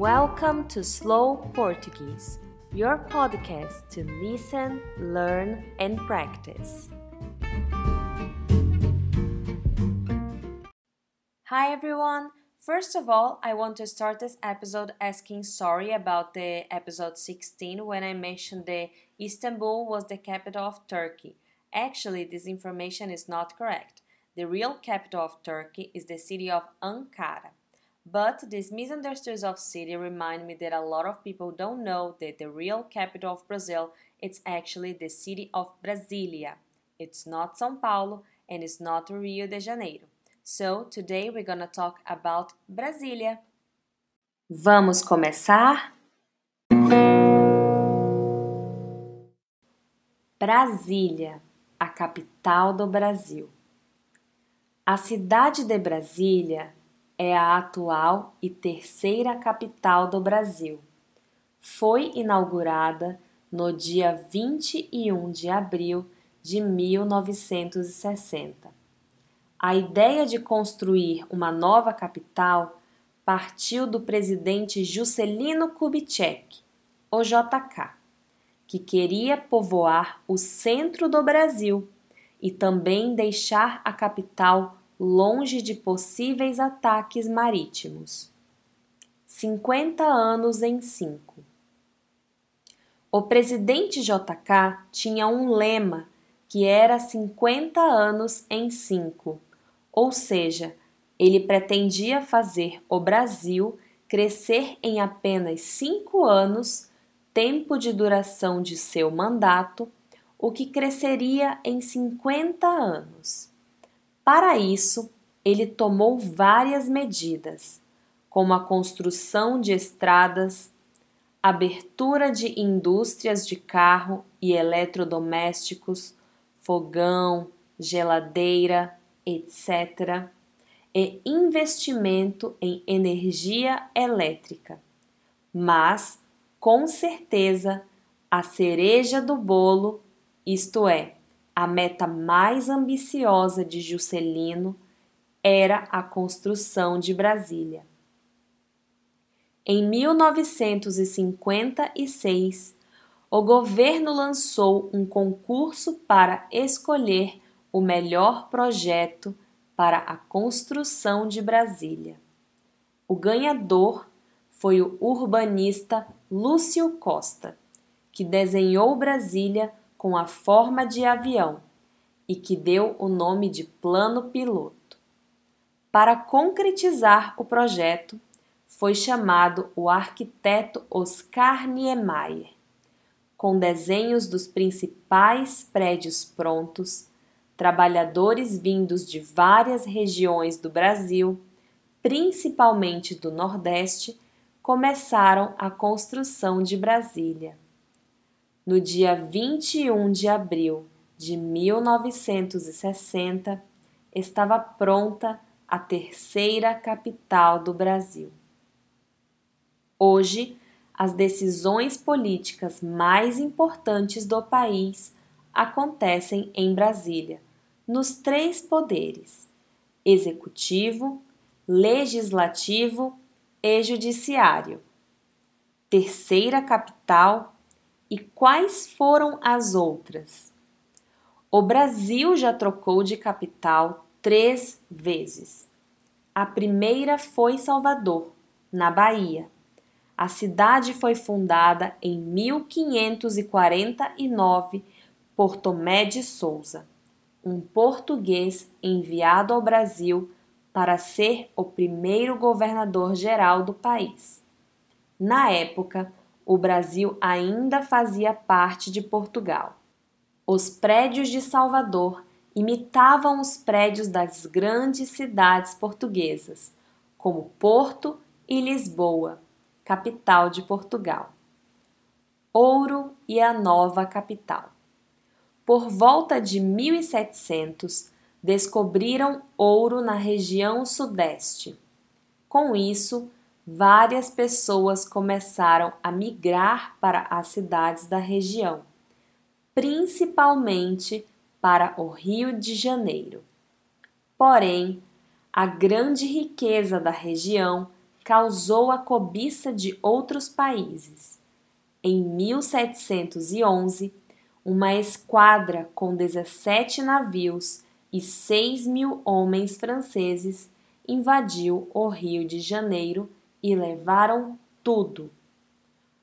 Welcome to Slow Portuguese, your podcast to listen, learn, and practice. Hi everyone! First of all, I want to start this episode asking sorry about the episode 16 when I mentioned that Istanbul was the capital of Turkey. Actually, this information is not correct. The real capital of Turkey is the city of Ankara. But these misunderstandings of city remind me that a lot of people don't know that the real capital of Brazil is actually the city of Brasilia. It's not São Paulo and it's not Rio de Janeiro. So today we're gonna talk about Brasília. Vamos começar? Brasília, a capital do Brasil. A cidade de Brasília é a atual e terceira capital do Brasil. Foi inaugurada no dia 21 de abril de 1960. A ideia de construir uma nova capital partiu do presidente Juscelino Kubitschek, o JK, que queria povoar o centro do Brasil e também deixar a capital longe de possíveis ataques marítimos. 50 anos em 5. O presidente JK tinha um lema que era 50 anos em 5, ou seja, ele pretendia fazer o Brasil crescer em apenas cinco anos, tempo de duração de seu mandato, o que cresceria em 50 anos. Para isso, ele tomou várias medidas, como a construção de estradas, abertura de indústrias de carro e eletrodomésticos, fogão, geladeira, etc., e investimento em energia elétrica. Mas, com certeza, a cereja do bolo, isto é, a meta mais ambiciosa de Juscelino era a construção de Brasília. Em 1956, o governo lançou um concurso para escolher o melhor projeto para a construção de Brasília. O ganhador foi o urbanista Lúcio Costa, que desenhou Brasília com a forma de avião e que deu o nome de Plano Piloto. Para concretizar o projeto, foi chamado o arquiteto Oscar Niemeyer, com desenhos dos principais prédios prontos, trabalhadores vindos de várias regiões do Brasil, principalmente do Nordeste, começaram a construção de Brasília. No dia 21 de abril de 1960, estava pronta a terceira capital do Brasil. Hoje, as decisões políticas mais importantes do país acontecem em Brasília, nos três poderes: executivo, legislativo e judiciário. Terceira capital e quais foram as outras? O Brasil já trocou de capital três vezes. A primeira foi Salvador, na Bahia. A cidade foi fundada em 1549 por Tomé de Souza, um português enviado ao Brasil para ser o primeiro governador geral do país. Na época, o Brasil ainda fazia parte de Portugal. Os prédios de Salvador imitavam os prédios das grandes cidades portuguesas, como Porto e Lisboa, capital de Portugal. Ouro e a nova capital. Por volta de 1700, descobriram ouro na região sudeste. Com isso, várias pessoas começaram a migrar para as cidades da região, principalmente para o Rio de Janeiro. Porém, a grande riqueza da região causou a cobiça de outros países. Em 1711, uma esquadra com 17 navios e 6 mil homens franceses invadiu o Rio de Janeiro e levaram tudo.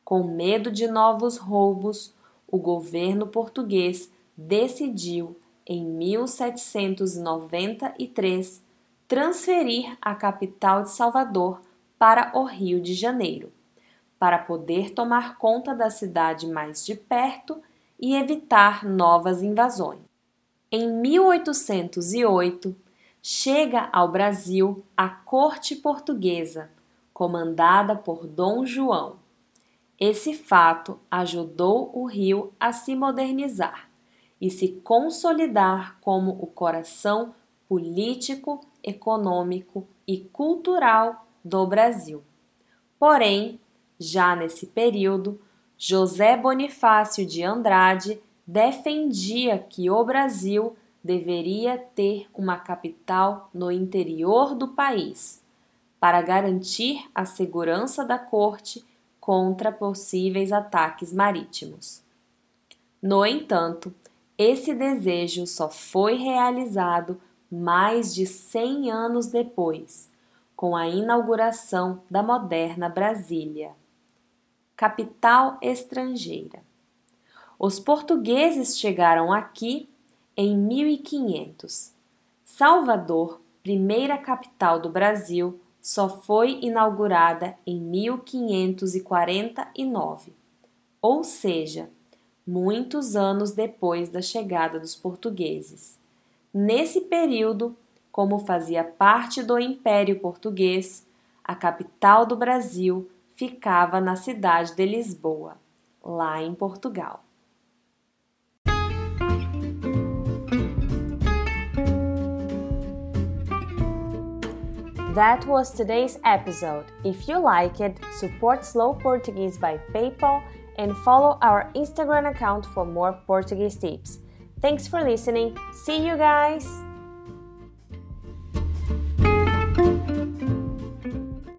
Com medo de novos roubos, o governo português decidiu, em 1793, transferir a capital de Salvador para o Rio de Janeiro, para poder tomar conta da cidade mais de perto e evitar novas invasões. Em 1808, chega ao Brasil a corte portuguesa, comandada por Dom João. Esse fato ajudou o Rio a se modernizar e se consolidar como o coração político, econômico e cultural do Brasil. Porém, já nesse período, José Bonifácio de Andrade defendia que o Brasil deveria ter uma capital no interior do país, para garantir a segurança da corte contra possíveis ataques marítimos. No entanto, esse desejo só foi realizado mais de 100 anos depois, com a inauguração da moderna Brasília, capital estrangeira. Os portugueses chegaram aqui em 1500. Salvador, primeira capital do Brasil, só foi inaugurada em 1549, ou seja, muitos anos depois da chegada dos portugueses. Nesse período, como fazia parte do Império Português, a capital do Brasil ficava na cidade de Lisboa, lá em Portugal. That was today's episode. If you like it, support Slow Portuguese by PayPal and follow our Instagram account for more Portuguese tips. Thanks for listening. See you guys!